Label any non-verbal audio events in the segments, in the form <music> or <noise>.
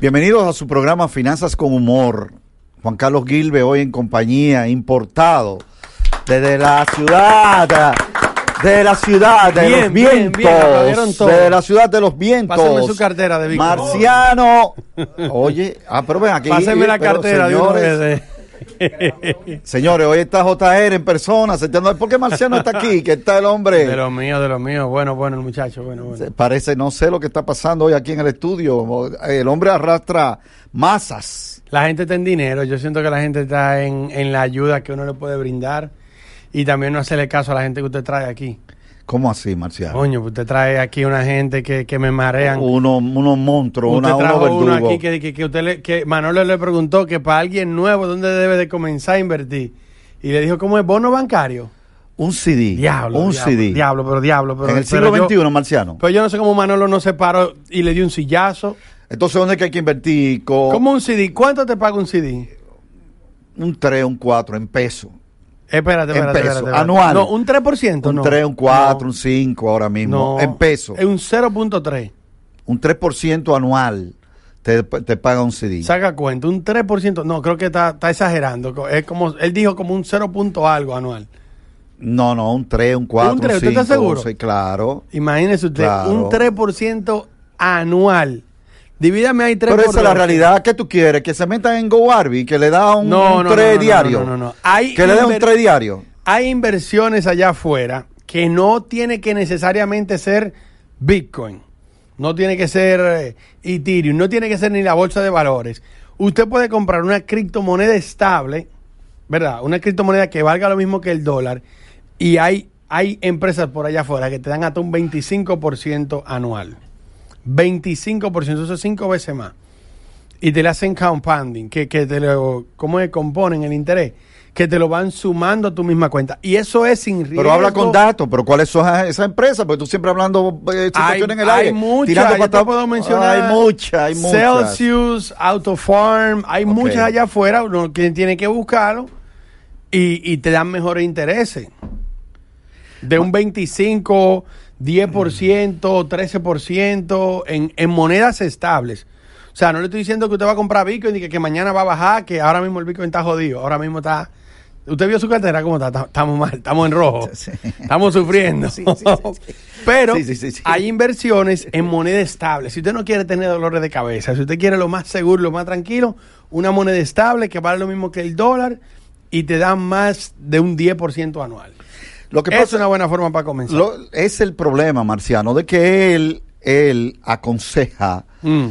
Bienvenidos a su programa Finanzas con Humor. Juan Carlos Gilbe hoy en compañía, importado desde la ciudad, de la ciudad de Bien, los vientos, bien, de la ciudad de los vientos. Pásame su cartera de Víctor. Marciano. Oye, ah, pero ven aquí. Páseme la pero, cartera de señores, vez. <laughs> Señores, hoy está JR en persona. sentando- ¿Por qué Marciano está aquí? Que está el hombre. De los míos, de los míos. Bueno, bueno, el muchacho, bueno, bueno. Parece, no sé lo que está pasando hoy aquí en el estudio. El hombre arrastra masas. La gente está en dinero. Yo siento que la gente está en, en la ayuda que uno le puede brindar. Y también no hacerle caso a la gente que usted trae aquí. ¿Cómo así, Marciano? Coño, pues usted trae aquí una gente que, que me marean. Uno, unos monstruos, una, trajo uno verdugos. aquí que, que, que usted le, que Manolo le preguntó que para alguien nuevo, ¿dónde debe de comenzar a invertir? Y le dijo, ¿cómo es bono bancario? Un CD. Diablo. Un diablo, CD. Diablo, pero diablo. Pero, en el pero siglo yo- XXI, Marciano. Pero yo no sé cómo Manolo no se paró y le dio un sillazo. Entonces, ¿dónde es que hay que invertir? Con ¿Cómo un CD? ¿Cuánto te paga un CD? Un 3, un 4 en peso. Espérate, En espérate, peso, espérate, anual. No, un 3%. Un no. 3, un 4, No. un 5 ahora mismo. No. En peso. Es un 0.3. Un 3% anual te, te paga un CD. Saca cuenta, un 3%. No, creo que está, está exagerando. Es como, él dijo como un 0. punto algo anual. No, no, un 3, un 4, ¿Un un, tres? 5. ¿Usted está seguro? Sí, claro. Imagínese usted, Claro. un 3% anual. Divídame ahí 3 Pero esa es la realidad. ¿Qué tú quieres? Que se metan en GoArby, que le da un, No, un no, 3 no, no, diario. no, no, no. Hay Que le dé un 3 diario. Hay inversiones allá afuera que no tiene que necesariamente ser Bitcoin, no tiene que ser eh, Ethereum, no tiene que ser ni la bolsa de valores. Usted puede comprar una criptomoneda estable, ¿verdad? Una criptomoneda que valga lo mismo que el dólar y hay, hay empresas por allá afuera que te dan hasta un 25% anual. 25%, eso es cinco veces más. Y te le hacen compounding, que, que te lo, ¿cómo es? Componen el interés, que te lo van sumando a tu misma cuenta. Y eso es sin riesgo. Pero habla con datos, pero ¿cuáles son esas empresas? Porque tú siempre hablando eh, situaciones en el hay aire. muchas, tirando yo te patas- puedo mencionar. Hay muchas, hay muchas. Celsius, Autofarm, hay muchas allá afuera, uno que tiene que buscarlo y, y te dan mejores intereses. De un 25, 10%, 13% en, en monedas estables. O sea, no le estoy diciendo que usted va a comprar Bitcoin y que, que mañana va a bajar, que ahora mismo el Bitcoin está jodido, ahora mismo está... ¿Usted vio su cartera cómo está? Ta- Estamos mal, estamos en rojo. Estamos sufriendo. Sí, sí, sí, sí. Pero hay inversiones en moneda estable. Si usted no quiere tener dolores de cabeza, si usted quiere lo más seguro, lo más tranquilo, una moneda estable que vale lo mismo que el dólar y te da más de un 10% anual. Lo que es pasa una buena forma para comenzar. lo- es el problema, Marciano, de que él, él aconseja, Mm,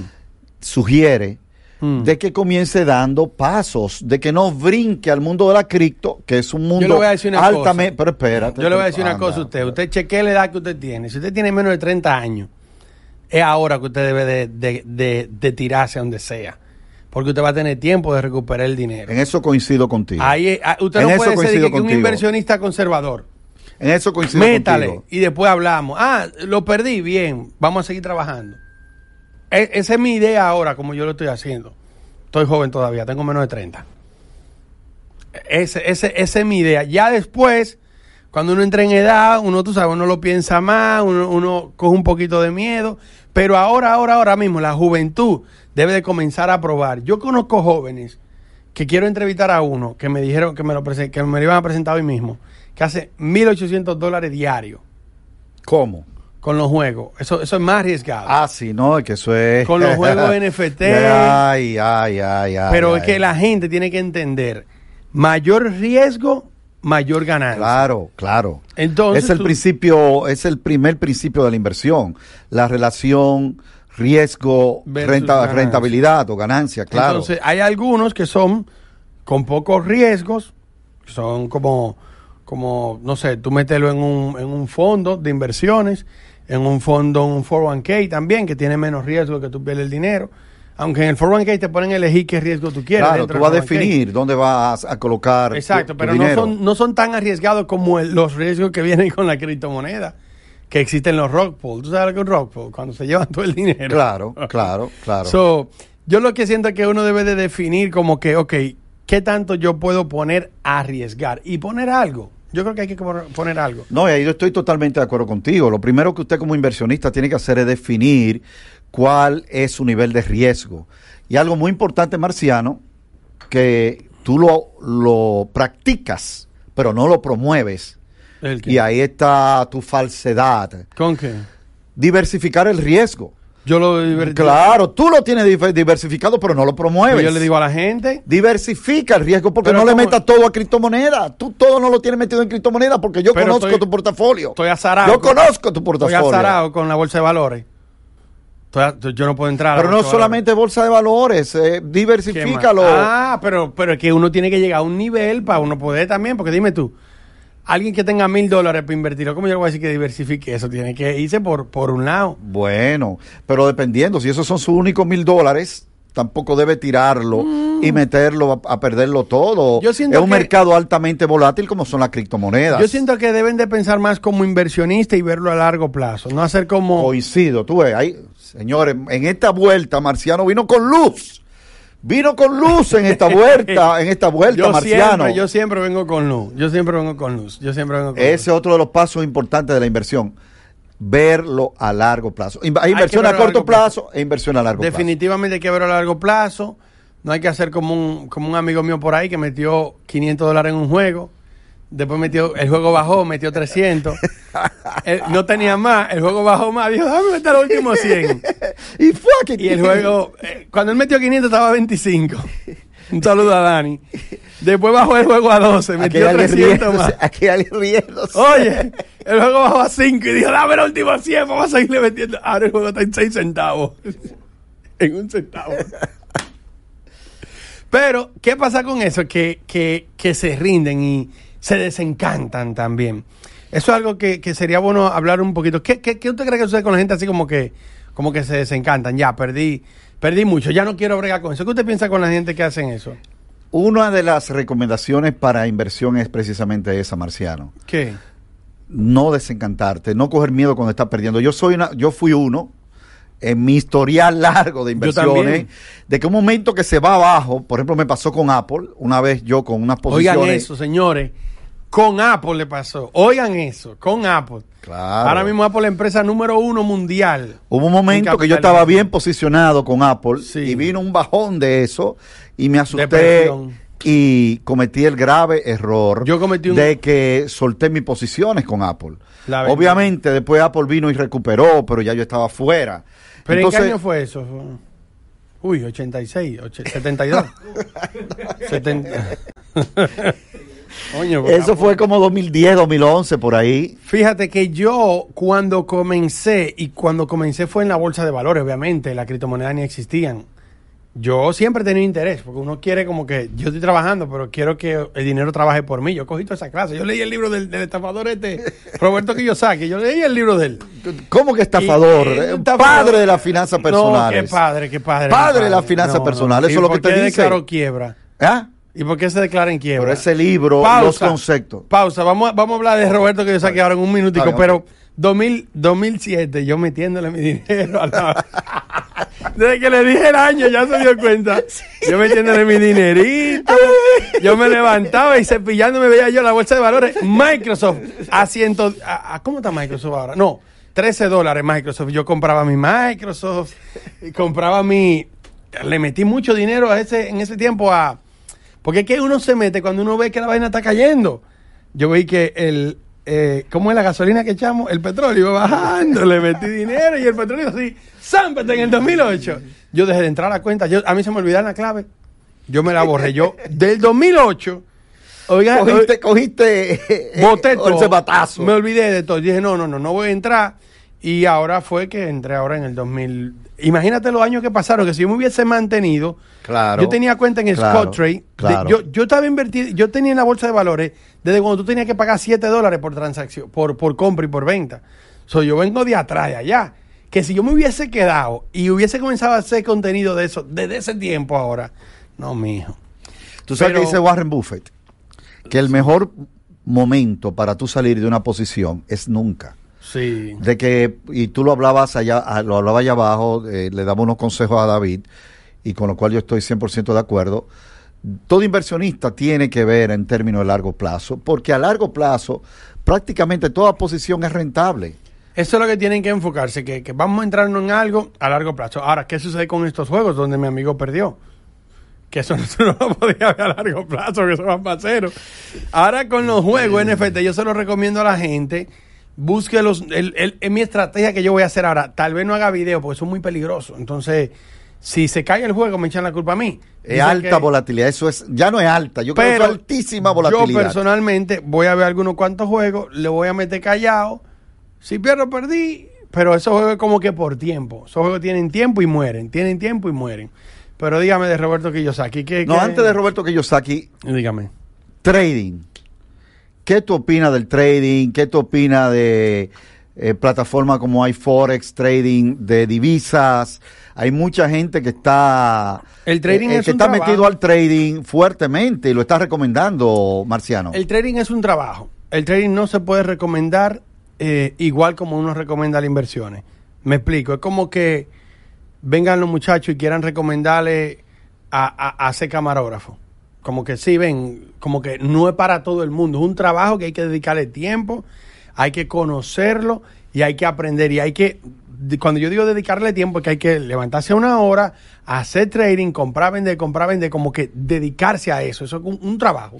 sugiere, mm. de que comience dando pasos, de que no brinque al mundo de la cripto, que es un mundo le voy a decir una altamente... cosa. Pero espérate. Yo le voy a decir una cosa a usted. Usted chequee la edad que usted tiene. Si usted tiene menos de 30 años, es ahora que usted debe de, de- de- de tirarse a donde sea. Porque usted va a tener tiempo de recuperar el dinero. En eso coincido contigo. Ahí, ah, usted En no puede ser que, que un inversionista conservador. En eso coincido Métale contigo. y después hablamos. Ah, lo perdí, bien, vamos a seguir trabajando. E- esa es mi idea ahora, como yo lo estoy haciendo. Estoy joven todavía, tengo menos de 30. Ese, ese, esa es mi idea. Ya después, cuando uno entra en edad, uno, tú sabes, uno lo piensa más, uno, uno coge un poquito de miedo. Pero ahora, ahora, ahora mismo, la juventud debe de comenzar a probar. Yo conozco jóvenes que quiero entrevistar a uno que me dijeron que me lo, que me lo iban a presentar hoy mismo, que hace 1.800 dólares diarios ¿Cómo? con los juegos. Eso, eso es más arriesgado. Ah, sí, no, es que eso es... Con los juegos <laughs> NFT. Ay, ay, ay, ay. Pero es ay. que la gente tiene que entender, mayor riesgo, mayor ganancia. Claro, claro. Entonces, es el tú- principio, es el primer principio de la inversión. La relación riesgo, renta- rentabilidad o ganancia, claro. Entonces, hay algunos que son con pocos riesgos, son como, como no sé, tú mételo en un, en un fondo de inversiones, en un fondo, un 401k también, que tiene menos riesgo que tú pierdes el dinero. Aunque en el 401k te ponen a elegir qué riesgo tú quieres. Claro, tú vas a 401k. definir dónde vas a colocar. Exacto, tu- tu pero no dinero. son, no son tan arriesgados como el- los riesgos que vienen con la criptomoneda, que existen los rock pool. ¿Tú sabes lo que es un rock pool? Cuando se llevan todo el dinero. Claro, claro, claro. So, yo lo que siento es que uno debe de definir como que, ok, ¿qué tanto yo puedo poner a arriesgar? Y poner algo. Yo creo que hay que poner- algo. No, y ahí yo estoy totalmente de acuerdo contigo. Lo primero que usted como inversionista tiene que hacer es definir cuál es su nivel de riesgo. Y algo muy importante, Marciano, que tú lo, lo practicas, pero no lo promueves. ¿El qué? Y ahí está tu falsedad. ¿Con qué? Diversificar el riesgo. Yo lo divertí. Claro, tú lo tienes diver- diversificado, pero no lo promueves. Pues yo le digo a la gente, Diversifica el riesgo porque no le metas todo a criptomoneda. Tú todo no lo tienes metido en criptomoneda porque yo Pero conozco estoy- tu portafolio. estoy azarado. Yo conozco tu estoy portafolio. azarado con la bolsa de valores. Estoy yo no puedo entrar a Pero no solamente bolsa de valores, eh, diversifícalo. Ah, pero, pero es que uno tiene que llegar a un nivel para uno poder también, porque dime tú, alguien que tenga mil dólares para invertirlo, ¿cómo yo le voy a decir que diversifique eso? Tiene que irse por, por un lado. Bueno, pero dependiendo, si esos son sus únicos mil dólares, tampoco debe tirarlo y meterlo a, a perderlo todo. Mm. Yo siento es un que- mercado altamente volátil como son las criptomonedas. Yo siento que deben de pensar más como inversionista y verlo a largo plazo, no hacer como... Coincido, tú ves, ahí, señores, en esta vuelta Marciano vino con luz. Vino con luz en esta vuelta, <laughs> en esta vuelta, yo Marciano. siempre, yo siempre vengo con luz, yo siempre vengo con luz, yo siempre vengo con Ese luz. es otro de los pasos importantes de la inversión. Verlo a largo plazo. Hay inversión a corto plazo. plazo e inversión a largo Definitivamente hay que verlo a largo plazo, no hay que hacer como un, como un amigo mío por ahí que metió 500 dólares en un juego, después metió, el juego bajó, metió 300, Él <laughs> no tenía más, el juego bajó más, dijo, déjame meter los últimos 100. plazo. <laughs> Y fue que Y el juego, eh, cuando él metió 500 estaba a 25. Un saludo a Dani. Después bajó el juego a 12, Aquí metió alguien 300 más. Aquí hay alguien riéndose. Oye, el juego bajó a 5 y dijo, dame el último 100, vamos a seguirle metiendo. Ahora el juego está en 6 centavos. <laughs> en un centavo. Pero, ¿qué pasa con eso? Que, que, que se rinden y se desencantan también. Eso es algo que, que sería bueno hablar un poquito. ¿Qué, qué, qué usted cree que sucede con la gente así como que, como que se desencantan? Ya, perdí, perdí mucho, ya no quiero bregar con eso. ¿Qué usted piensa con la gente que hacen eso? Una de las recomendaciones para inversión es precisamente esa, Marciano. ¿Qué? No desencantarte, no coger miedo cuando estás perdiendo. Yo soy una, yo fui uno en mi historial largo de inversiones, de que un momento que se va abajo, por ejemplo, me pasó con Apple, una vez yo con unas Oigan posiciones. eso, señores. Con Apple le pasó. Oigan eso, con Apple. Claro. Ahora mismo Apple es la empresa número uno mundial. Hubo un momento En que yo estaba bien posicionado con Apple Sí. y vino un bajón de eso y me asusté y cometí el grave error Yo cometí un- de que solté mis posiciones con Apple. Obviamente después Apple vino y recuperó, pero ya yo estaba fuera. ¿Pero Entonces, en qué año fue eso? Uy, 86, och- 72. 70. <laughs> <laughs> Coño, pues, Eso fue como 2010, 2011 por ahí. Fíjate que yo cuando comencé, y cuando comencé fue en la bolsa de valores, obviamente, las criptomonedas ni existían. Yo siempre he tenido interés, porque uno quiere como que, yo estoy trabajando, pero quiero que el dinero trabaje por mí. Yo cogí toda esa clase. Yo leí el libro del, del estafador este, <laughs> Roberto Kiyosaki. Yo leí el libro de él. ¿Cómo que estafador? Y- Eh. Padre de las finanzas No, personales. qué padre, qué padre. Padre qué de las finanzas personales, ¿Y eso es lo por que te qué dice. declaró quiebra? ¿Ah? ¿Y por qué se declara en quiebra? Pero ese libro, los conceptos. Pausa, vamos a, vamos a hablar de Roberto que yo saqué ahora en un minutico, bien, pero ok. 2000, 2007 yo metiéndole mi <laughs> dinero a la... Desde que le dije el año ya se dio cuenta. <laughs> Yo metiéndole mi dinerito. Yo me levantaba y cepillándome veía yo la bolsa de valores. Microsoft a ciento... a- a- ¿Cómo está Microsoft ahora? No, 13 dólares Microsoft. Yo compraba mi Microsoft, compraba mi... Le metí mucho dinero a ese, en ese tiempo a... Porque es que uno se mete cuando uno ve que la vaina está cayendo. Yo vi que el... Eh, ¿Cómo es la gasolina que echamos? El petróleo iba bajando, le metí dinero y el petróleo así, ¡zámpate en el 2008! Yo dejé de entrar a la cuenta, yo, a mí se me olvidaron la clave. Yo me la borré. Yo, del 2008, oiga, Cogiste, cogiste boté <laughs> todo. batazo. Me olvidé de todo. Dije, no, no, no, no voy a entrar. Y ahora fue que entré ahora en el 2000. Imagínate los años que pasaron, que si yo me hubiese mantenido, Claro. yo tenía cuenta en el Claro, Scott Trade. de- claro. yo, yo estaba invertido, yo tenía en la bolsa de valores desde cuando tú tenías que pagar 7 dólares por transacción, por, por compra y por venta. So, yo vengo de atrás, de allá. Que si yo me hubiese quedado y hubiese comenzado a hacer contenido de eso desde ese tiempo ahora, no, mijo. Tú sabes Pero- que dice Warren Buffett, que el mejor momento para tú salir de una posición es nunca. Sí. De que, y tú lo hablabas allá, ah, lo hablaba allá abajo, eh, le damos unos consejos a David, y con lo cual yo estoy 100% de acuerdo. Todo inversionista tiene que ver en términos de largo plazo, porque a largo plazo prácticamente toda posición es rentable. Eso es lo que tienen que enfocarse, que, que vamos a entrarnos en algo a largo plazo. Ahora, ¿qué sucede con estos juegos donde mi amigo perdió? Que eso <laughs> no, lo podía ver a largo plazo, que eso va para cero. Ahora con los juegos NFT, yo se los recomiendo a la gente. Busque los. El, el- es mi estrategia que yo voy a hacer ahora. Tal vez no haga video porque eso es muy peligroso. Entonces, si se cae el juego, me echan la culpa a mí. Es Dicen alta que- volatilidad, eso es, ya no es alta, yo creo que es altísima Yo volatilidad. personalmente voy a ver algunos cuantos juegos, le voy a meter callado. Si pierdo, perdí. Pero esos juegos es como que por tiempo. Esos juegos tienen tiempo y mueren. Tienen tiempo y mueren. Pero dígame de Roberto Kiyosaki. ¿qué, no, qué- antes de Roberto Kiyosaki, Dígame. trading. ¿Qué tú opinas del trading? ¿Qué tú opinas de eh, plataformas como iForex, trading de divisas? Hay mucha gente que está, El trading eh, es que un está trabajo. metido al trading fuertemente y lo está recomendando, Marciano. El trading es un trabajo. El trading no se puede recomendar eh, igual como uno recomienda las inversiones. Me explico. Es como que vengan los muchachos y quieran recomendarle a, a, a ser camarógrafo. Como que sí, ven, como que no es para todo el mundo. Es un trabajo que hay que dedicarle tiempo, hay que conocerlo y hay que aprender. Y hay que, cuando yo digo dedicarle tiempo, es que hay que levantarse una hora, hacer trading, comprar, vender, comprar, vender, como que dedicarse a eso. Eso es un, un trabajo.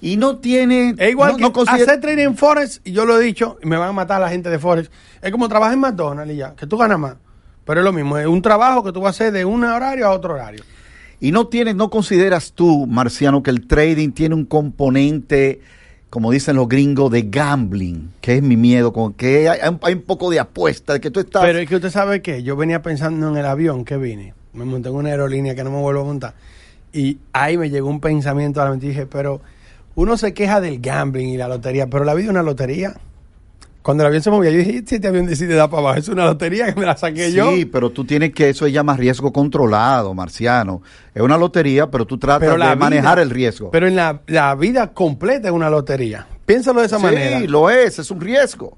y no tiene... Es igual no- que no considera- hacer trading en Forex, y yo lo he dicho, y me van a matar la gente de Forex. Es como trabajar en McDonald's y ya, que tú ganas más. Pero es lo mismo, es un trabajo que tú vas a hacer de un horario a otro horario. Y no tienes, no consideras tú, Marciano, que el trading tiene un componente, como dicen los gringos, de gambling, que es mi miedo, con que hay, un- poco de apuesta, de que tú estás... Pero es que usted sabe que yo venía pensando en el avión que vine. Me monté en una aerolínea que no me vuelvo a montar. Y ahí me llegó un pensamiento a la mente dije, pero uno se queja del gambling y la lotería, pero la vida es una lotería. Cuando el avión se movía, yo dije, este avión decide dar para abajo, es una lotería que me la saqué sí, yo. pero tú tienes que, eso se llama riesgo controlado, Marciano. Es una lotería, pero tú tratas Pero de manejar el riesgo. Pero en la, la vida completa es una lotería. Piénsalo de esa sí, manera. lo es, es un riesgo.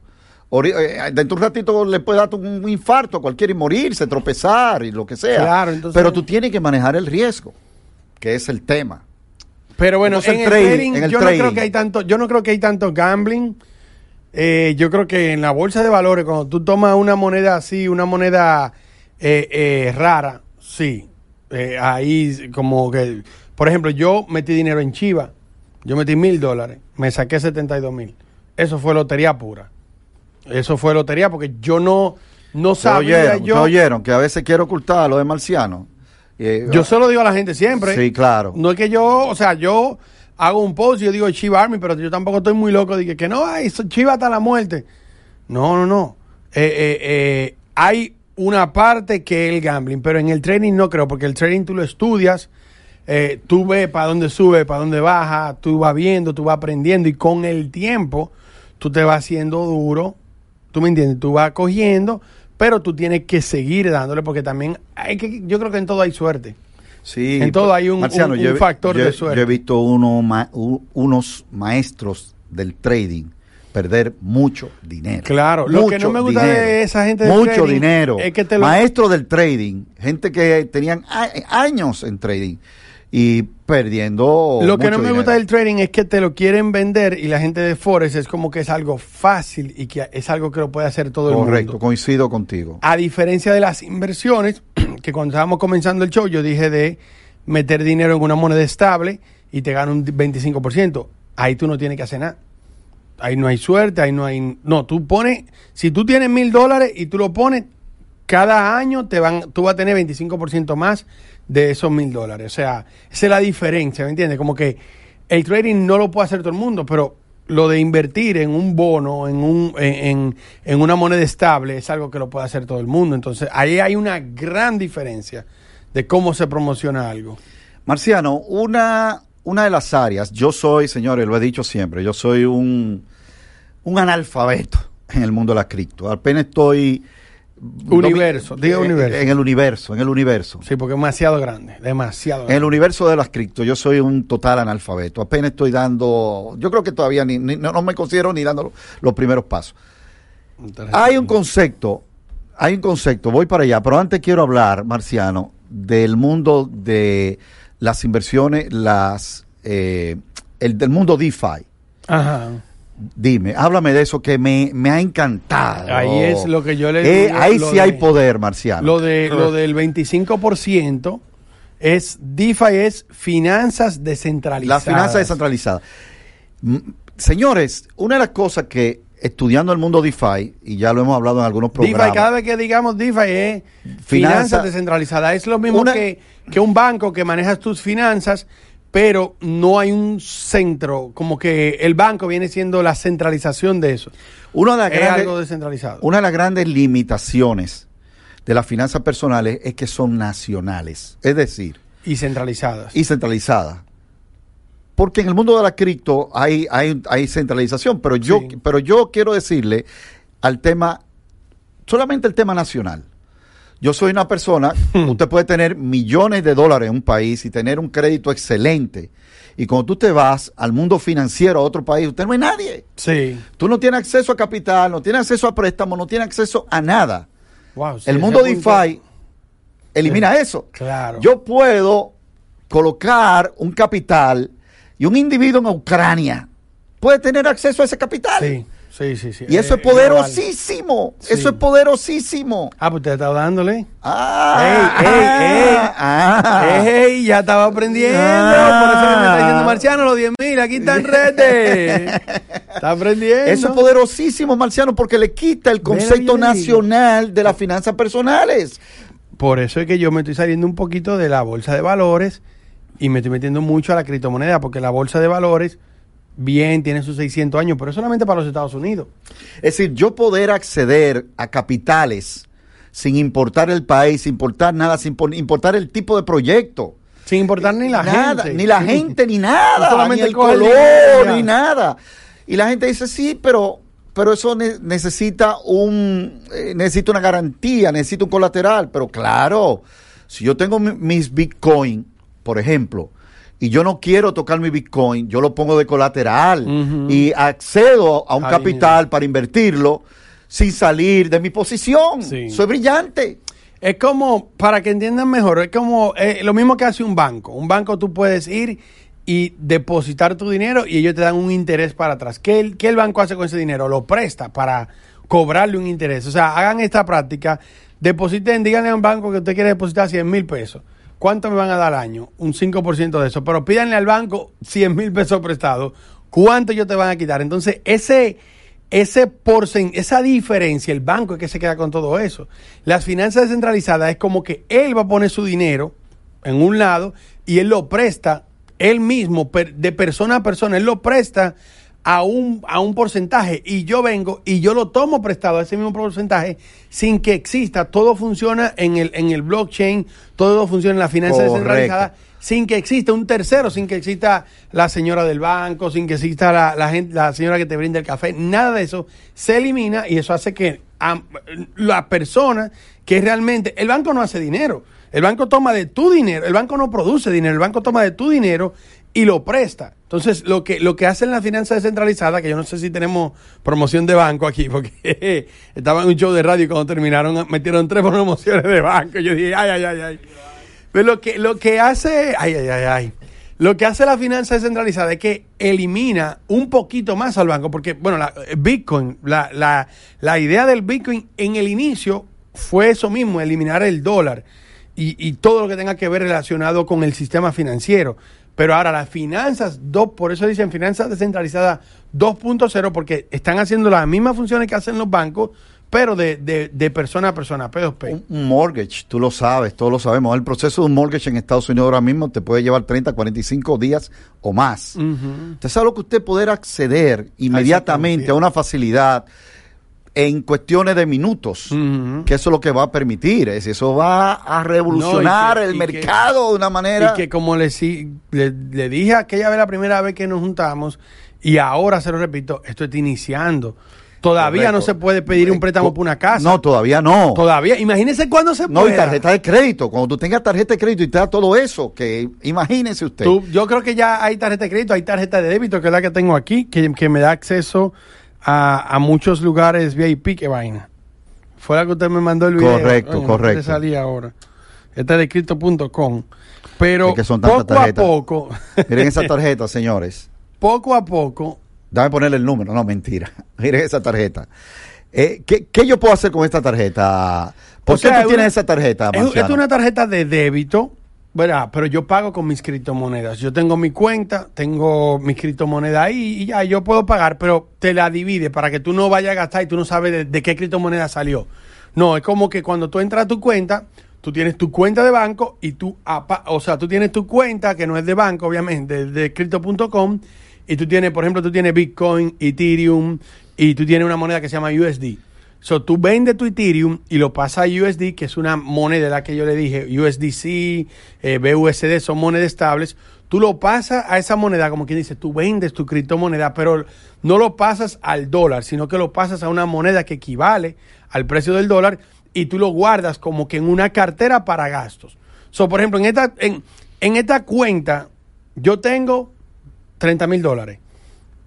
Ori- eh, dentro de un ratito le puede dar un infarto a cualquiera y morirse, tropezar y lo que sea. Claro, entonces- Pero tú tienes que manejar el riesgo, que es el tema. Pero bueno, en el trading, trading, en el yo no trading. creo que hay tanto, yo no creo que hay tanto gambling. Eh, yo creo que en la bolsa de valores, cuando tú tomas una moneda así, una moneda eh, eh, rara, sí. Eh, ahí como que, por ejemplo, yo metí dinero en Chiva, yo metí mil dólares, me saqué 72 mil. Eso fue lotería pura. Eso fue lotería porque yo no, no ¿Se sabía oyeron? yo. ¿Se oyeron? Que a veces quiero ocultar lo de Marciano. Eh, Yo se lo digo a la gente siempre. Sí, claro. No es que yo, o sea, yo hago un post y yo digo Chiva Army, pero yo tampoco estoy muy loco de que, no, ay, Chiva hasta la muerte. No, no, no. Eh, eh, eh, hay una parte que es el gambling, pero en el trading no creo, porque el trading tú lo estudias, tú ves para dónde sube, para dónde baja, tú vas viendo, tú vas aprendiendo y con el tiempo tú te vas haciendo duro, tú me entiendes, tú vas cogiendo, pero tú tienes que seguir dándole porque también hay que, yo creo que en todo hay suerte. Sí, En todo pues, hay un- Marciano, un- yo un he- factor yo- de suerte. Yo he visto uno ma- u- unos maestros del trading perder mucho dinero. Claro, lo que Mucho no me gusta dinero. de esa gente del Mucho trading dinero. es que te lo- Maestros del trading, gente que tenían a- años en trading y perdiendo. Lo que mucho no me dinero. gusta del trading es que te lo quieren vender y la gente de Forex es como que es algo fácil y que es algo que lo puede hacer todo el Correcto, mundo. coincido contigo. A diferencia de las inversiones, <clears throat> que cuando estábamos comenzando el show yo dije de meter dinero en una moneda estable y te gana un 25%. Ahí tú no tienes que hacer nada. Ahí no hay suerte, ahí no hay... No, tú pones... Si tú tienes mil dólares y tú lo pones, cada año te van, tú vas a tener 25% más de esos mil dólares. O sea, esa es la diferencia, ¿me entiendes? Como que el trading no lo puede hacer todo el mundo, pero lo de invertir en un bono, en, un, en, en- una moneda estable, es algo que lo puede hacer todo el mundo. Entonces, ahí hay una gran diferencia de cómo se promociona algo. Marciano, una, una de las áreas, yo soy, señores, lo he dicho siempre, yo soy un, un analfabeto en el mundo de la cripto. Apenas estoy... Universo, diga en- universo. En el universo, en el universo. Sí, porque es demasiado grande, demasiado En el grande. universo de las cripto, yo soy un total analfabeto. Apenas estoy dando, yo creo que todavía ni, ni- no, no me considero ni dando los, los primeros pasos. Hay un concepto, hay un concepto, voy para allá, pero antes quiero hablar, Marciano, del mundo de las inversiones, las, eh, el del mundo DeFi. Ajá. Dime, háblame de eso que me, me ha encantado. Ahí es lo que yo le Eh, digo, ahí sí hay de- poder, Marciano. Lo, de, lo del 25% es DeFi es finanzas descentralizadas. La finanza descentralizada. Mm, Señores, una de las cosas que estudiando el mundo DeFi, y ya lo hemos hablado en algunos programas. DeFi, cada vez que digamos DeFi es Finanza- finanzas descentralizadas. Es lo mismo Una- que, que un banco que manejas tus finanzas, pero no hay un centro, como que el banco viene siendo la centralización de eso. una, de las Es grandes, algo descentralizado. una de las grandes limitaciones de las finanzas personales es que son nacionales, es decir, Y centralizadas. y centralizadas. Porque en el mundo de la cripto hay, hay, hay centralización, pero yo, Sí. pero yo quiero decirle al tema, solamente el tema nacional. Yo soy una persona, usted puede tener millones de dólares en un país y tener un crédito excelente. Y cuando tú te vas al mundo financiero a otro país, usted no es nadie. Sí. Tú no tienes acceso a capital, no tienes acceso a préstamos, no tienes acceso a nada. Wow, sí, el mundo punto- DeFi elimina eso. Claro. Yo puedo colocar un capital y un individuo en Ucrania puede tener acceso a ese capital. Sí, sí, sí. sí. Y eso Eh, es poderosísimo. Sí. Eso es poderosísimo. Ah, pues te está dándole. Ah, Ey, ey, ey. ah. ¡Ey! Ya estaba aprendiendo. Ah. Por eso que me está diciendo Marciano, los 10 mil, aquí está en redes. Está aprendiendo. Eso es poderosísimo, Marciano, porque le quita el concepto mira, nacional de las finanzas personales. Por eso es que yo me estoy saliendo un poquito de la bolsa de valores y me estoy metiendo mucho a la criptomoneda, porque la bolsa de valores, bien, tiene sus 600 años, pero es solamente para los Estados Unidos. Es decir, yo poder acceder a capitales sin importar el país, sin importar nada, sin por- importar el tipo de proyecto. Sin importar ni la nada, gente. Ni la gente, ni nada. Solamente ni el color, ni nada. Y la gente dice, sí, pero, pero eso ne- necesita un eh, necesita una garantía, necesita un colateral. Pero claro, si yo tengo mi- mis Bitcoin, por ejemplo, y yo no quiero tocar mi Bitcoin, yo lo pongo de colateral y accedo a un capital para invertirlo sin salir de mi posición. Sí. Soy brillante. Es como, para que entiendan mejor, es como eh, lo mismo que hace un banco. Un banco tú puedes ir y depositar tu dinero y ellos te dan un interés para atrás. ¿Qué el, qué el banco hace con ese dinero? Lo presta para cobrarle un interés. O sea, hagan esta práctica, depositen, díganle a un banco que usted quiere depositar 100 mil pesos. ¿Cuánto me van a dar al año? Un 5% de eso. Pero pídanle al banco 100 mil pesos prestados. ¿Cuánto ellos te van a quitar? Entonces, ese, ese porcen, esa diferencia, el banco es que se queda con todo eso. Las finanzas descentralizadas es como que él va a poner su dinero en un lado y él lo presta él mismo, de persona a persona, él lo presta a un, a un porcentaje y yo vengo y yo lo tomo prestado a ese mismo porcentaje sin que exista. Todo funciona en el, en el blockchain, todo funciona en la finanza Correcto. descentralizada sin que exista un tercero, sin que exista la señora del banco, sin que exista la, la gente, la señora que te brinda el café, nada de eso se elimina y eso hace que la persona que realmente, el banco no hace dinero, el banco toma de tu dinero, el banco no produce dinero, el banco toma de tu dinero y lo presta. Entonces, lo que, lo que hacen las finanzas descentralizadas, que yo no sé si tenemos promoción de banco aquí, porque <laughs> estaba en un show de radio y cuando terminaron metieron tres promociones de banco. Yo dije, ay, ay, ay, ay. Pero lo que, lo que hace, ay, ay, ay, ay. Lo que hace la finanza descentralizada es que elimina un poquito más al banco, porque, bueno, la, eh, Bitcoin, la, la, la idea del Bitcoin en el inicio fue eso mismo, eliminar el dólar y, y todo lo que tenga que ver relacionado con el sistema financiero. Pero ahora las finanzas, dos, por eso dicen finanzas descentralizadas 2.0, porque están haciendo las mismas funciones que hacen los bancos, pero de, de, de persona a persona, P2P. Un, un mortgage, tú lo sabes, todos lo sabemos. El proceso de un mortgage en Estados Unidos ahora mismo te puede llevar 30, 45 días o más. Usted sabe lo que usted poder acceder inmediatamente a una facilidad en cuestiones de minutos, que eso es lo que va a permitir, es eso va a revolucionar No, que- el mercado de una manera. Y que como le, le, le dije aquella vez la primera vez que nos juntamos, y ahora se lo repito, esto está iniciando. Todavía Correcto. no se puede pedir un préstamo por una casa. No, todavía no. Todavía, imagínese cuándo se No, puede. y tarjeta de crédito. Cuando tú tengas tarjeta de crédito y te da todo eso, que imagínese usted. Tú- yo creo que ya hay tarjeta de crédito, hay tarjeta de débito, que es la que tengo aquí, que, que me da acceso a, a muchos lugares VIP, que vaina. Fue la que usted me mandó el video. Correcto, Oye, correcto. salía ahora. Esta es de crypto.com. Pero Es que son poco tarjetas. a poco, <laughs> Miren esa tarjeta, señores. poco a poco, Dame ponerle el número. No, mentira. <laughs> Miren esa tarjeta. Eh, ¿qué, qué yo puedo hacer con esta tarjeta? ¿Por O qué sea, tú es tienes esa tarjeta, es una tarjeta de débito, ¿verdad? Pero yo pago con mis criptomonedas. Yo tengo mi cuenta, tengo mis criptomonedas ahí y ya yo puedo pagar, pero te la divide para que tú no vayas a gastar y tú no sabes de, de qué criptomoneda salió. No, es como que cuando tú entras a tu cuenta, tú tienes tu cuenta de banco y tú, o sea, tú tienes tu cuenta que no es de banco, obviamente, de crypto.com y tú tienes, por ejemplo, tú tienes Bitcoin, Ethereum y tú tienes una moneda que se llama USD. So, tú vendes tu Ethereum y lo pasas a USD, que es una moneda la que yo le dije, USDC, eh, BUSD, son monedas estables. Tú lo pasas a esa moneda, como quien dice, tú vendes tu criptomoneda, pero no lo pasas al dólar, sino que lo pasas a una moneda que equivale al precio del dólar y tú lo guardas como que en una cartera para gastos. So, por ejemplo, en esta, en, en esta cuenta yo tengo 30 mil dólares.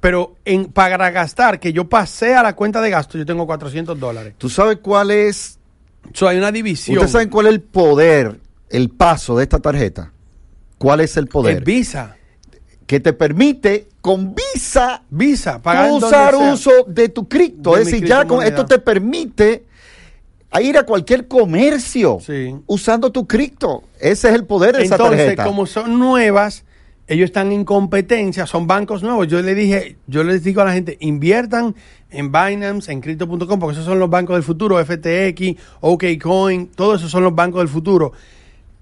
Pero en, para gastar, que yo pasé a la cuenta de gasto, yo tengo 400 dólares. ¿Tú sabes cuál es? So, hay una división. ¿Ustedes saben cuál es el poder, el paso de esta tarjeta? ¿Cuál es el poder? Es Visa. que te permite con Visa Visa. Pagar usar uso de tu cripto. Es decir, ya con, esto te permite a ir a cualquier comercio Sí. usando tu cripto. Ese es el poder de esa Entonces, tarjeta. como son nuevas, ellos están en competencia, son bancos nuevos. Yo le dije, yo les digo a la gente, inviertan en Binance, en Crypto.com, porque esos son los bancos del futuro, FTX, OKCoin, todos esos son los bancos del futuro.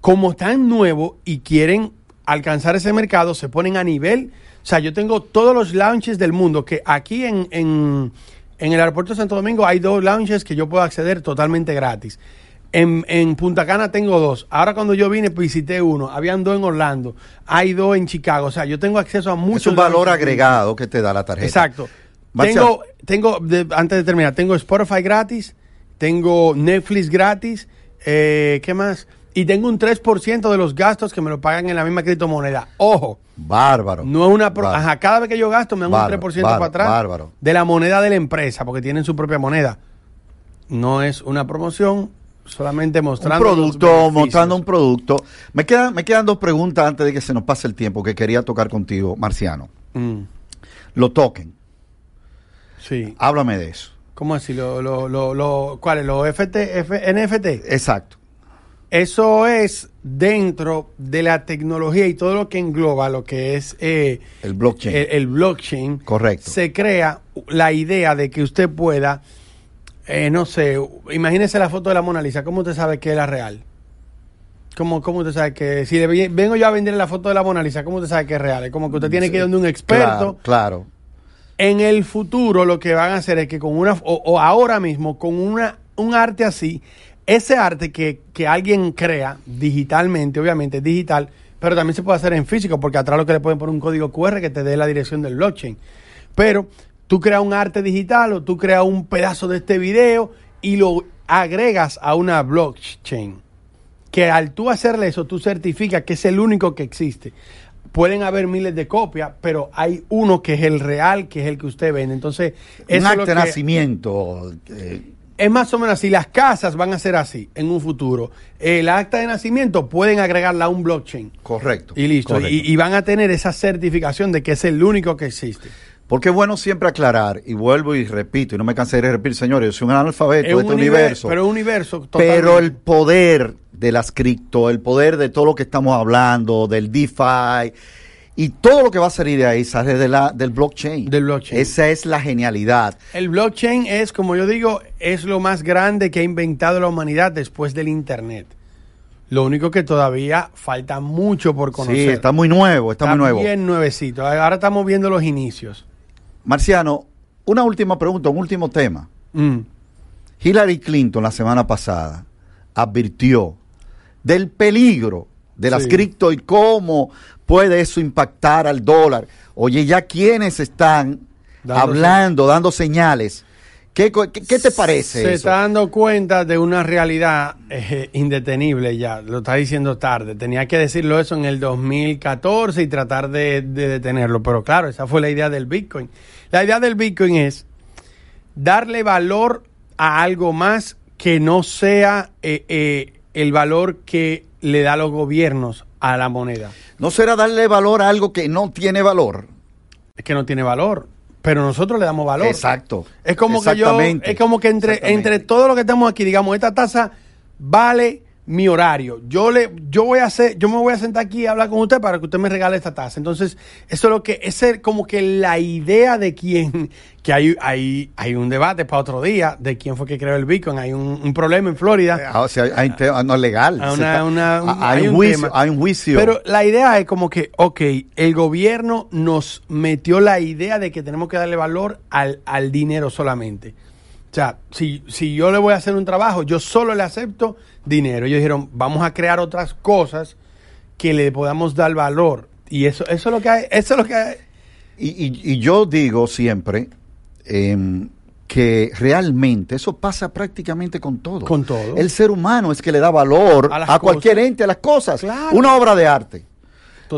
Como están nuevos y quieren alcanzar ese mercado, se ponen a nivel. O sea, yo tengo todos los launches del mundo, que aquí en, en, en el aeropuerto de Santo Domingo hay dos launches que yo puedo acceder totalmente gratis. En, en Punta Cana tengo dos. Ahora cuando yo vine visité uno. Habían dos en Orlando. Hay dos en Chicago. O sea, yo tengo acceso a muchos. es un valor agregado que te da la tarjeta. Exacto. Marcial, Tengo, tengo de- antes de terminar, tengo Spotify gratis, tengo Netflix gratis, eh, ¿qué más? Y tengo un 3% de los gastos que me lo pagan en la misma criptomoneda. Ojo, Bárbaro. no es una... pro- Bárbaro. Ajá, cada vez que yo gasto me dan Bárbaro, un 3% bárbaro, para atrás bárbaro. de la moneda de la empresa, porque tienen su propia moneda. No es una promoción, solamente Un mostrando... los producto, mostrando un producto. Me quedan, me quedan dos preguntas antes de que se nos pase el tiempo que quería tocar contigo, Marciano. Mm, Los tokens. sí. Háblame de eso. ¿Cómo así? Lo, lo, lo, lo- ¿Cuáles? ¿Los FT, F- NFT? Exacto. Eso es dentro de la tecnología y todo lo que engloba lo que es eh, El blockchain. el, el blockchain. Correcto. Se crea la idea de que usted pueda, eh, no sé, imagínese la foto de la Mona Lisa. ¿Cómo usted sabe que es la real? ¿Cómo, cómo usted sabe que si le vengo yo a vender la foto de la Mona Lisa, cómo usted sabe que es real? Es como que usted tiene que ir donde un experto. Claro, claro. En el futuro lo que van a hacer es que con una, o, o ahora mismo, con una, un arte así, ese arte que, que alguien crea digitalmente, obviamente es digital, pero también se puede hacer en físico, porque atrás lo que le pueden poner un código QR que te dé la dirección del blockchain. Pero tú creas un arte digital o tú creas un pedazo de este video y lo agregas a una blockchain. Que al tú hacerle eso, tú certificas que es el único que existe. Pueden haber miles de copias, pero hay uno que es el real, que es el que usted vende. Entonces, Un es acta lo de nacimiento. eh, es más o menos así. Las casas van a ser así en un futuro. El acta de nacimiento pueden agregarla a un blockchain. correcto. Y listo. correcto. Y, y van a tener esa certificación de que es el único que existe. Porque es bueno siempre aclarar, y vuelvo y repito, y no me cansaré de repetir, señores, yo soy un analfabeto Es de este un universo. Pero universo Pero el poder de las cripto, el poder de todo lo que estamos hablando, del DeFi, y todo lo que va a salir de ahí sale de la, del blockchain. Del blockchain. Esa es la genialidad. El blockchain es, como yo digo, es lo más grande que ha inventado la humanidad después del Internet. Lo único que todavía falta mucho por conocer. Sí, está muy nuevo, está, muy nuevo. bien nuevecito. Ahora estamos viendo los inicios. Marciano, una última pregunta, un último tema. Mm. Hillary Clinton la semana pasada advirtió del peligro de las Sí. cripto y cómo puede eso impactar al dólar. Oye, ya quienes están hablando, dando señales ¿Qué, co- qué- qué te parece Se eso? está dando cuenta de una realidad eh, indetenible ya, lo está diciendo tarde. Tenía que decirlo eso en el 2014 y tratar de, de detenerlo. Pero claro, esa fue la idea del Bitcoin. La idea del Bitcoin es darle valor a algo más que no sea eh, eh, el valor que le da los gobiernos a la moneda. ¿No será darle valor a algo que no tiene valor? Es que no tiene valor, pero nosotros le damos valor. Exacto. Es como que yo, es como que entre, entre todo lo que estamos aquí, digamos, esta tasa vale mi horario. Yo le, yo voy a hacer, yo me voy a sentar aquí a hablar con usted para que usted me regale esta tasa. Entonces, eso es lo que, es como que la idea de quién, que hay, hay, hay un debate para otro día de quién fue que creó el Bitcoin. Hay un, un problema en Florida. Ah, o sea, hay un tema no legal. Hay Se una- está- una- un- Ah, hay, un juicio, hay un juicio. Pero la idea es como que, ok, el gobierno nos metió la idea de que tenemos que darle valor al, al dinero solamente. O sea, si, si yo le voy a hacer un trabajo, yo solo le acepto dinero. Ellos dijeron, vamos a crear otras cosas que le podamos dar valor. Y eso, eso es lo que hay, eso es lo que hay. Y, y- y yo digo siempre em, que realmente eso pasa prácticamente con todo. Con todo. El ser humano es que le da valor A cualquier ente, a las cosas. Claro. Una obra de arte.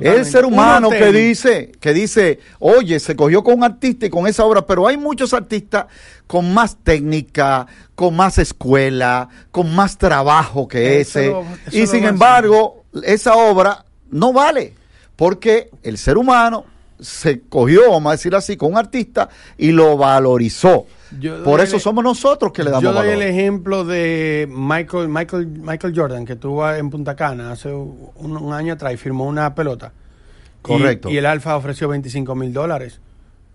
Totalmente. El ser humano que dice, que dice, oye, se cogió con un artista y con esa obra, pero hay muchos artistas con más técnica, con más escuela, con más trabajo que Eso ese. lo- y sin embargo, esa obra no vale, porque el ser humano se cogió, vamos a decir así, con un artista y lo valorizó. Yo Por el- eso somos nosotros que le damos Yo doy valor. el ejemplo de Michael, Michael, Michael Jordan, que estuvo en Punta Cana hace un, un año atrás y firmó una pelota. Y- Correcto. Y, el Alfa ofreció 25 mil dólares.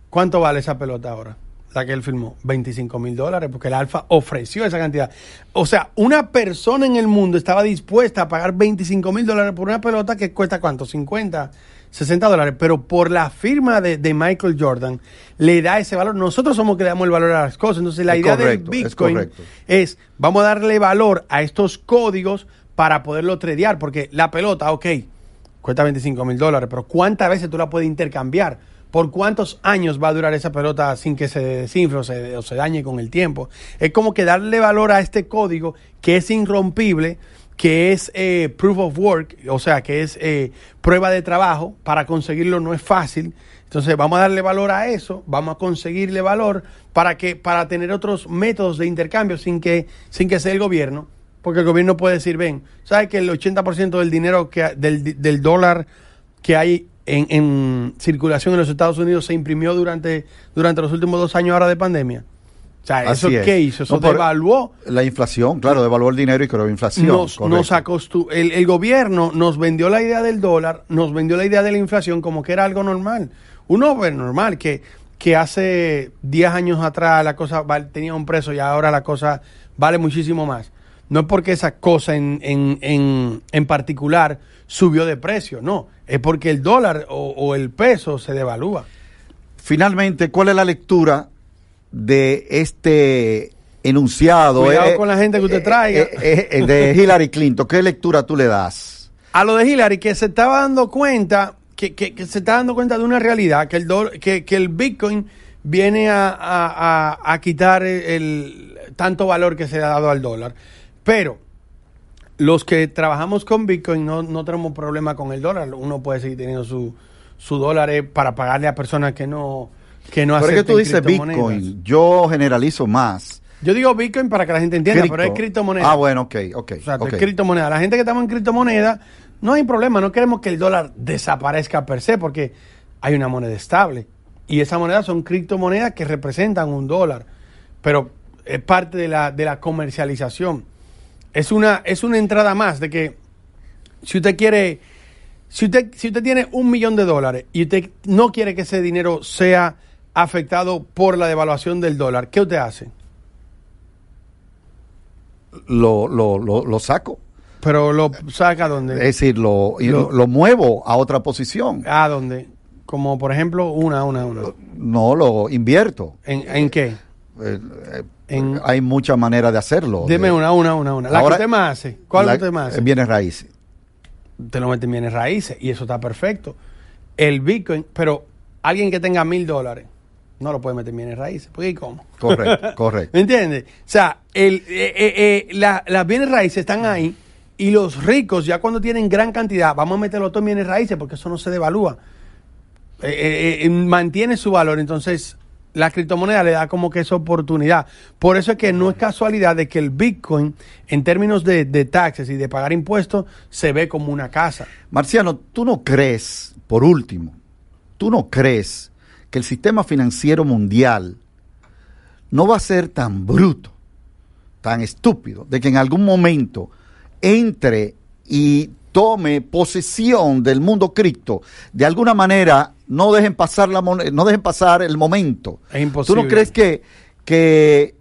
¿Cuánto vale esa pelota ahora? La que él firmó. 25 mil dólares, porque el Alfa ofreció esa cantidad. O sea, una persona en el mundo estaba dispuesta a pagar 25 mil dólares por una pelota que cuesta cuánto? 50, 60 dólares. Pero por la firma de, de Michael Jordan le da ese valor. Nosotros somos que le damos el valor a las cosas. Entonces, la Es idea correcto, del Bitcoin es, vamos a darle valor a estos códigos para poderlo tradear, porque la pelota, ok, cuesta 25 mil dólares, pero ¿cuántas veces tú la puedes intercambiar? ¿Por cuántos años va a durar esa pelota sin que se desinfle o se, o se dañe con el tiempo? Es como que darle valor a este código que es irrompible, que es eh, proof of work, o sea, que es eh, prueba de trabajo, para conseguirlo no es fácil. Entonces vamos a darle valor a eso, vamos a conseguirle valor para que para tener otros métodos de intercambio sin que sin que sea el gobierno, porque el gobierno puede decir, ven, ¿sabes que el 80% del dinero que del, del dólar que hay en, en circulación en los Estados Unidos se imprimió durante durante los últimos dos años ahora de pandemia? O sea, ¿eso es. qué hizo? Eso No, devaluó La inflación, claro, devaluó el dinero y creó inflación. nos, nos el, el gobierno nos vendió la idea del dólar, nos vendió la idea de la inflación como que era algo normal. Uno pues, normal, que, que hace 10 años atrás la cosa val- tenía un precio y ahora la cosa vale muchísimo más. No es porque esa cosa en, en, en, en particular subió de precio, no. Es porque el dólar o, o el peso se devalúa. Finalmente, ¿cuál es la lectura de este enunciado Cuidado eh, con la gente que usted eh, traiga. eh, eh, de Hillary Clinton? ¿Qué lectura tú le das? a lo de Hillary que se estaba dando cuenta que, que- que se está dando cuenta de una realidad que el dol- que, que el Bitcoin viene a, a- a- a quitar el, el tanto valor que se le ha dado al dólar pero los que trabajamos con Bitcoin no, no tenemos problema con el dólar uno puede seguir teniendo su, su dólar para pagarle a personas que no que no Pero es que tú dices. Bitcoin, yo generalizo más. yo digo Bitcoin para que la gente entienda pero es Cripto. criptomoneda Ah, bueno, ok, ok. o sea, ok. de criptomoneda. La gente que estamos en criptomoneda, no hay problema. No queremos que el dólar desaparezca per se, porque hay una moneda estable. Y esa moneda son criptomonedas que representan un dólar. Pero es parte de la, de la comercialización. Es una, es una entrada más de que si usted quiere, si usted, si usted tiene un millón de dólares y usted no quiere que ese dinero sea afectado por la devaluación del dólar, ¿qué usted hace? Lo, lo, lo, lo saco. Pero lo saca dónde? Es decir, lo, Lo- lo, muevo a otra posición. ¿A dónde? Como por ejemplo, una, una, una. No lo invierto. ¿En, en qué? Eh, eh, En- hay muchas maneras de hacerlo. Deme De- una, una, una, una. La Ahora- que usted más hace. ¿Cuál la- que usted más hace? en bienes raíces. Te lo mete en bienes raíces y eso está perfecto. El Bitcoin, pero alguien que tenga mil dólares no lo puede meter en bienes raíces. ¿Por qué y cómo? Correcto, <laughs> correcto. ¿Me entiendes? O sea, el, eh, eh, eh, la- las bienes raíces están ahí y los ricos, ya cuando tienen gran cantidad, vamos a meterlo todo en bienes raíces porque eso no se devalúa. Mantiene su valor. Entonces, la criptomoneda le da como que esa oportunidad. Por eso es que no es casualidad de que el Bitcoin, en términos de, de taxes y de pagar impuestos, se ve como una casa. Marciano, ¿tú no crees, por último, tú no crees que el sistema financiero mundial no va a ser tan bruto, tan estúpido, de que en algún momento entre y tome posesión del mundo cripto, de alguna manera no dejen pasar la no dejen pasar el momento. Es imposible. ¿Tú no crees que, que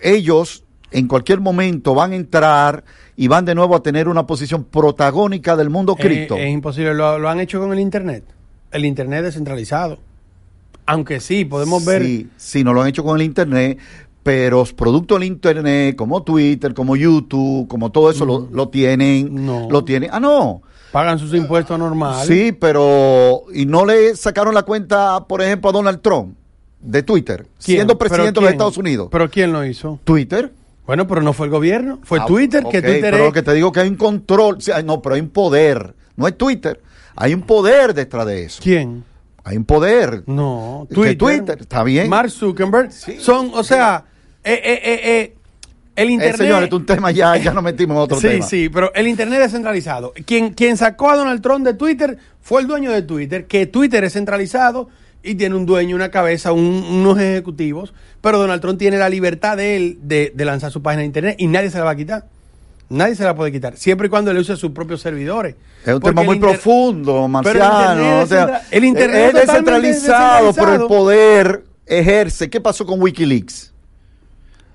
ellos en cualquier momento van a entrar y van de nuevo a tener una posición protagónica del mundo Es, cripto? es imposible. Lo, lo han hecho con el Internet. El Internet descentralizado. Aunque sí, podemos ver. Sí, sí, no lo han hecho con el Internet, pero producto del Internet, como Twitter, como YouTube, como todo eso, lo, lo tienen. Mm. No. Lo tienen. Ah, no. Pagan sus impuestos normales. Sí, pero. ¿Y no le sacaron la cuenta, por ejemplo, a Donald Trump de Twitter, ¿Quién? siendo ¿Pero presidente de los? Estados Unidos? ¿Pero quién lo hizo? Twitter. Bueno, pero no fue el gobierno. Fue Ah, Twitter, que ok, Twitter Pero es- lo que te digo que hay un control. no, pero hay un poder. No es Twitter. Hay un poder detrás de eso. ¿Quién? Hay un poder. No, Twitter. Twitter, está bien. Mark Zuckerberg. Sí. Son, o sea, eh, eh, eh, eh, el Eh, Internet... señores, es un tema ya, ya nos metimos en otro sí, tema. sí, pero el Internet es centralizado. Quien, quien sacó a Donald Trump de Twitter fue el dueño de Twitter, que Twitter es centralizado y tiene un dueño, una cabeza, un- unos ejecutivos, pero Donald Trump tiene la libertad de él de, de lanzar su página de Internet y nadie se la va a quitar. Nadie se la puede quitar, siempre y cuando él use sus propios servidores. Es un Porque tema muy inter- profundo, Marciano. O sea, el Internet es es totalmente descentralizado, pero el descentralizado. poder ejerce. ¿Qué pasó con Wikileaks?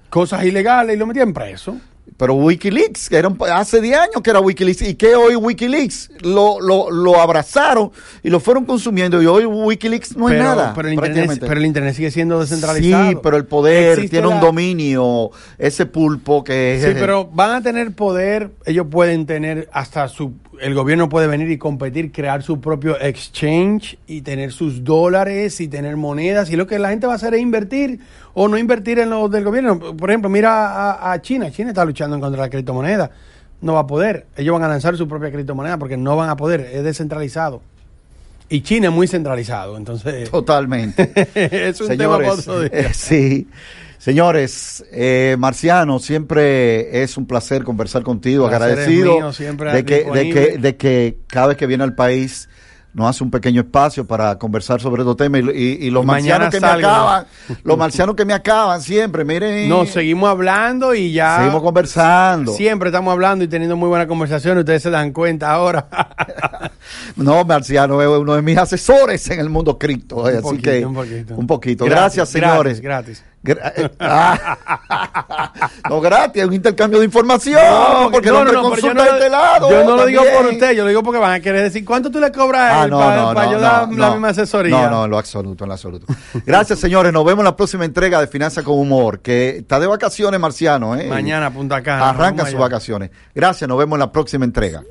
Cosas ilegales y lo metían preso. Pero Wikileaks, que era un- hace 10 años que era Wikileaks, y que hoy Wikileaks lo, lo, lo abrazaron y lo fueron consumiendo, y hoy Wikileaks no pero, es nada. Pero el, internet, pero el Internet sigue siendo descentralizado. Sí, pero el poder Existe tiene un dominio, ese pulpo que Sí, pero van a tener poder, ellos pueden tener hasta su, el gobierno puede venir y competir, crear su propio exchange y tener sus dólares y tener monedas y lo que la gente va a hacer es invertir o no invertir en los del gobierno. Por ejemplo, mira a, a China, China está luchando en contra de la criptomoneda, no va a poder, ellos van a lanzar su propia criptomoneda porque no van a poder, es descentralizado. Y China es muy centralizado, entonces Totalmente. <laughs> es un tema Señores, día. eh, sí. Señores, eh, Marciano, siempre es un placer conversar contigo, Placer agradecido mío, de, que, de, que, de que cada vez que viene al país nos hace un pequeño espacio para conversar sobre estos temas y, y- y los Y marcianos que me acaban, los marcianos que me acaban siempre, miren, No, seguimos hablando y ya. seguimos conversando. Siempre estamos hablando y teniendo muy buena conversación. Ustedes se dan cuenta ahora. <laughs> No, Marciano es uno de mis asesores en el mundo cripto, así poquito, que un poquito. un poquito. Gracias, señores. Gratis. Gra- ah. <laughs> no, gratis, es un intercambio de información. porque no, no, no, no, pero yo no, este lado. yo no lo digo por usted, yo lo digo porque van a querer decir cuánto tú le cobras a Ah, él no, para, para yo la no. misma asesoría. No, no, en lo absoluto, en lo absoluto. Gracias, señores. Nos vemos en la próxima entrega de Finanzas con Humor, que está de vacaciones, Marciano. ¿eh? Mañana, Punta Cana. Arranca sus allá. vacaciones. Gracias, nos vemos en la próxima entrega.